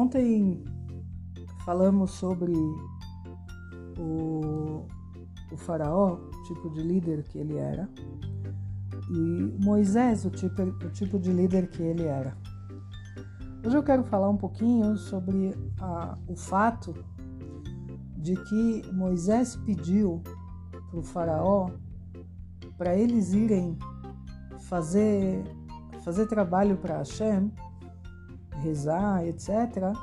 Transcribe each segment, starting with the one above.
Ontem falamos sobre o, o faraó, o tipo de líder que ele era, e Moisés, o tipo, o tipo de líder que ele era. Hoje eu quero falar um pouquinho sobre a, o fato de que Moisés pediu para o faraó para eles irem fazer, fazer trabalho para Hashem, rezar, etc.,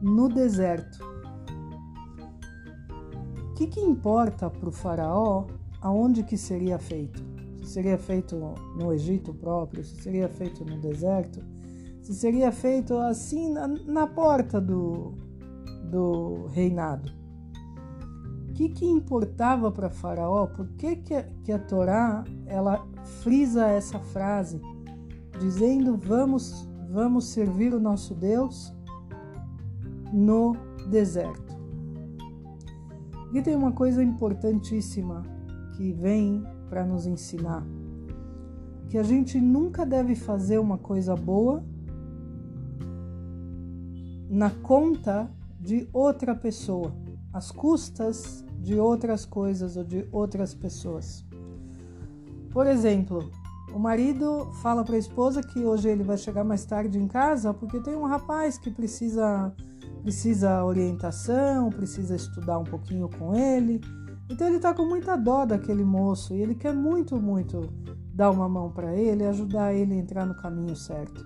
no deserto. O que, que importa para o faraó aonde que seria feito? Se seria feito no Egito próprio, se seria feito no deserto, se seria feito assim na, na porta do, do reinado. O que, que importava para Faraó? Por que, que, que a Torá ela frisa essa frase, dizendo vamos, vamos servir o nosso Deus no deserto? E tem uma coisa importantíssima que vem para nos ensinar: que a gente nunca deve fazer uma coisa boa na conta de outra pessoa, às custas de outras coisas ou de outras pessoas. Por exemplo, o marido fala para a esposa que hoje ele vai chegar mais tarde em casa porque tem um rapaz que precisa precisa orientação, precisa estudar um pouquinho com ele. Então ele está com muita dó daquele moço e ele quer muito, muito dar uma mão para ele, ajudar ele a entrar no caminho certo.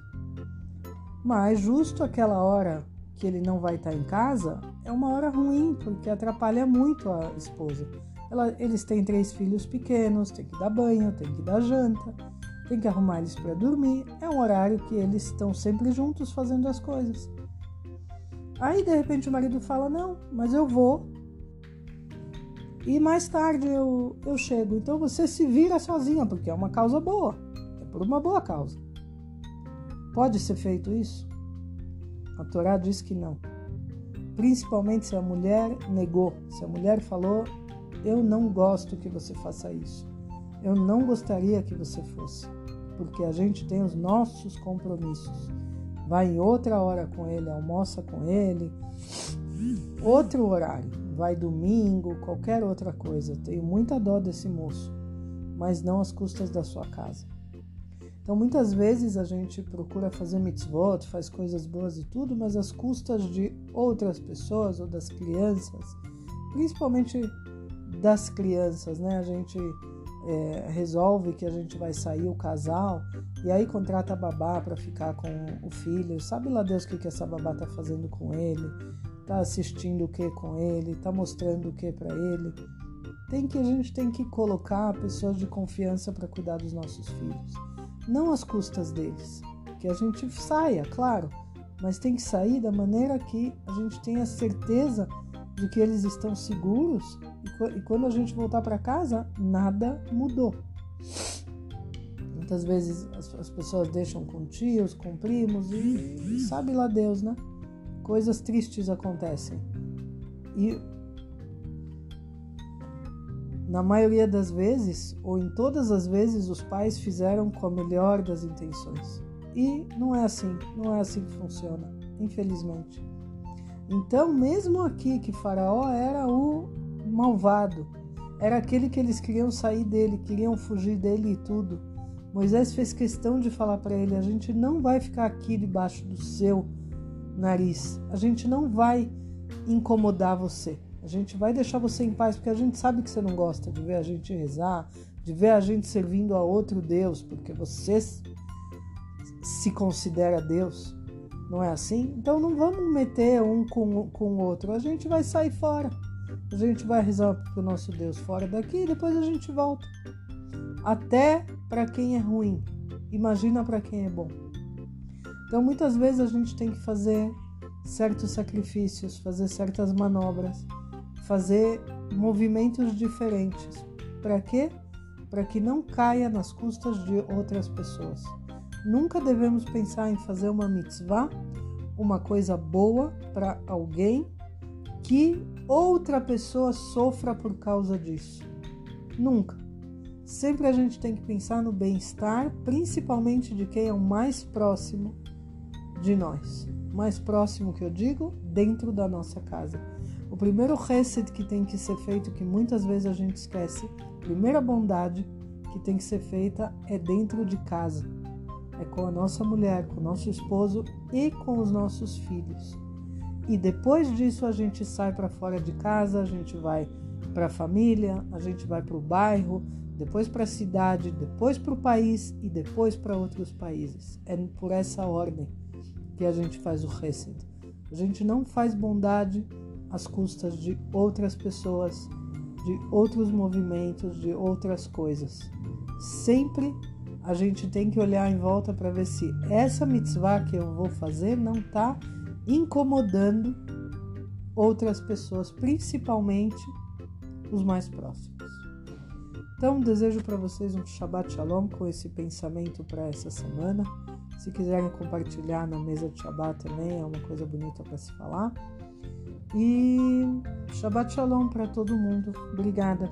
Mas justo aquela hora que ele não vai estar em casa, é uma hora ruim, porque atrapalha muito a esposa. Ela, eles têm três filhos pequenos, tem que dar banho, tem que dar janta, tem que arrumar eles para dormir. É um horário que eles estão sempre juntos fazendo as coisas. Aí de repente o marido fala: Não, mas eu vou. E mais tarde eu, eu chego. Então você se vira sozinha, porque é uma causa boa. É por uma boa causa. Pode ser feito isso? A Torá diz que não. Principalmente se a mulher negou, se a mulher falou: Eu não gosto que você faça isso. Eu não gostaria que você fosse, porque a gente tem os nossos compromissos. Vai em outra hora com ele, almoça com ele, outro horário, vai domingo, qualquer outra coisa. Tenho muita dó desse moço, mas não às custas da sua casa. Então, muitas vezes a gente procura fazer mitzvot, faz coisas boas e tudo, mas às custas de outras pessoas ou das crianças, principalmente das crianças, né? A gente é, resolve que a gente vai sair o casal e aí contrata a babá para ficar com o filho. Sabe lá Deus o que, que essa babá tá fazendo com ele? Tá assistindo o que com ele? Tá mostrando o que para ele? Tem que a gente tem que colocar pessoas de confiança para cuidar dos nossos filhos não às custas deles. Que a gente saia, claro, mas tem que sair da maneira que a gente tenha certeza de que eles estão seguros e, quando a gente voltar para casa, nada mudou. Muitas vezes as, as, pessoas deixam com tios, com primos e, e sabe lá Deus, né? Coisas tristes acontecem. E na maioria das vezes, ou em todas as vezes, os pais fizeram com a melhor das intenções. E não é assim, não é assim que funciona, infelizmente. Então, mesmo aqui que Faraó era o malvado, era aquele que eles queriam sair dele, queriam fugir dele e tudo. Moisés fez questão de falar para ele: a gente não vai ficar aqui debaixo do seu nariz, a gente não vai incomodar você. A gente vai deixar você em paz porque a gente sabe que você não gosta de ver a gente rezar, de ver a gente servindo a outro Deus, porque você se considera Deus. Não é assim? Então não vamos meter um com, com o outro. A gente vai sair fora. A gente vai rezar para o nosso Deus fora daqui e depois a gente volta. Até para quem é ruim. Imagina para quem é bom. Então muitas vezes a gente tem que fazer certos sacrifícios, fazer certas manobras fazer movimentos diferentes. Para quê? Para que não caia nas custas de outras pessoas. Nunca devemos pensar em fazer uma mitzvah, uma coisa boa para alguém que outra pessoa sofra por causa disso. Nunca. Sempre a gente tem que pensar no bem-estar, principalmente de quem é o mais próximo de nós. Mais próximo que eu digo, dentro da nossa casa. O primeiro reset que tem que ser feito, que muitas vezes a gente esquece, primeira bondade que tem que ser feita é dentro de casa. É com a nossa mulher, com o nosso esposo e com os nossos filhos. E depois disso a gente sai para fora de casa, a gente vai para a família, a gente vai para o bairro, depois para a cidade, depois para o país e depois para outros países. É por essa ordem que a gente faz o reset. A gente não faz bondade às custas de outras pessoas, de outros movimentos, de outras coisas. Sempre a gente tem que olhar em volta para ver se essa mitzvah que eu vou fazer não está incomodando outras pessoas, principalmente os mais próximos. Então, desejo para vocês um Shabbat Shalom com esse pensamento para essa semana. Se quiserem compartilhar na mesa de Shabbat também, é uma coisa bonita para se falar. E Shabbat Shalom para todo mundo. Obrigada.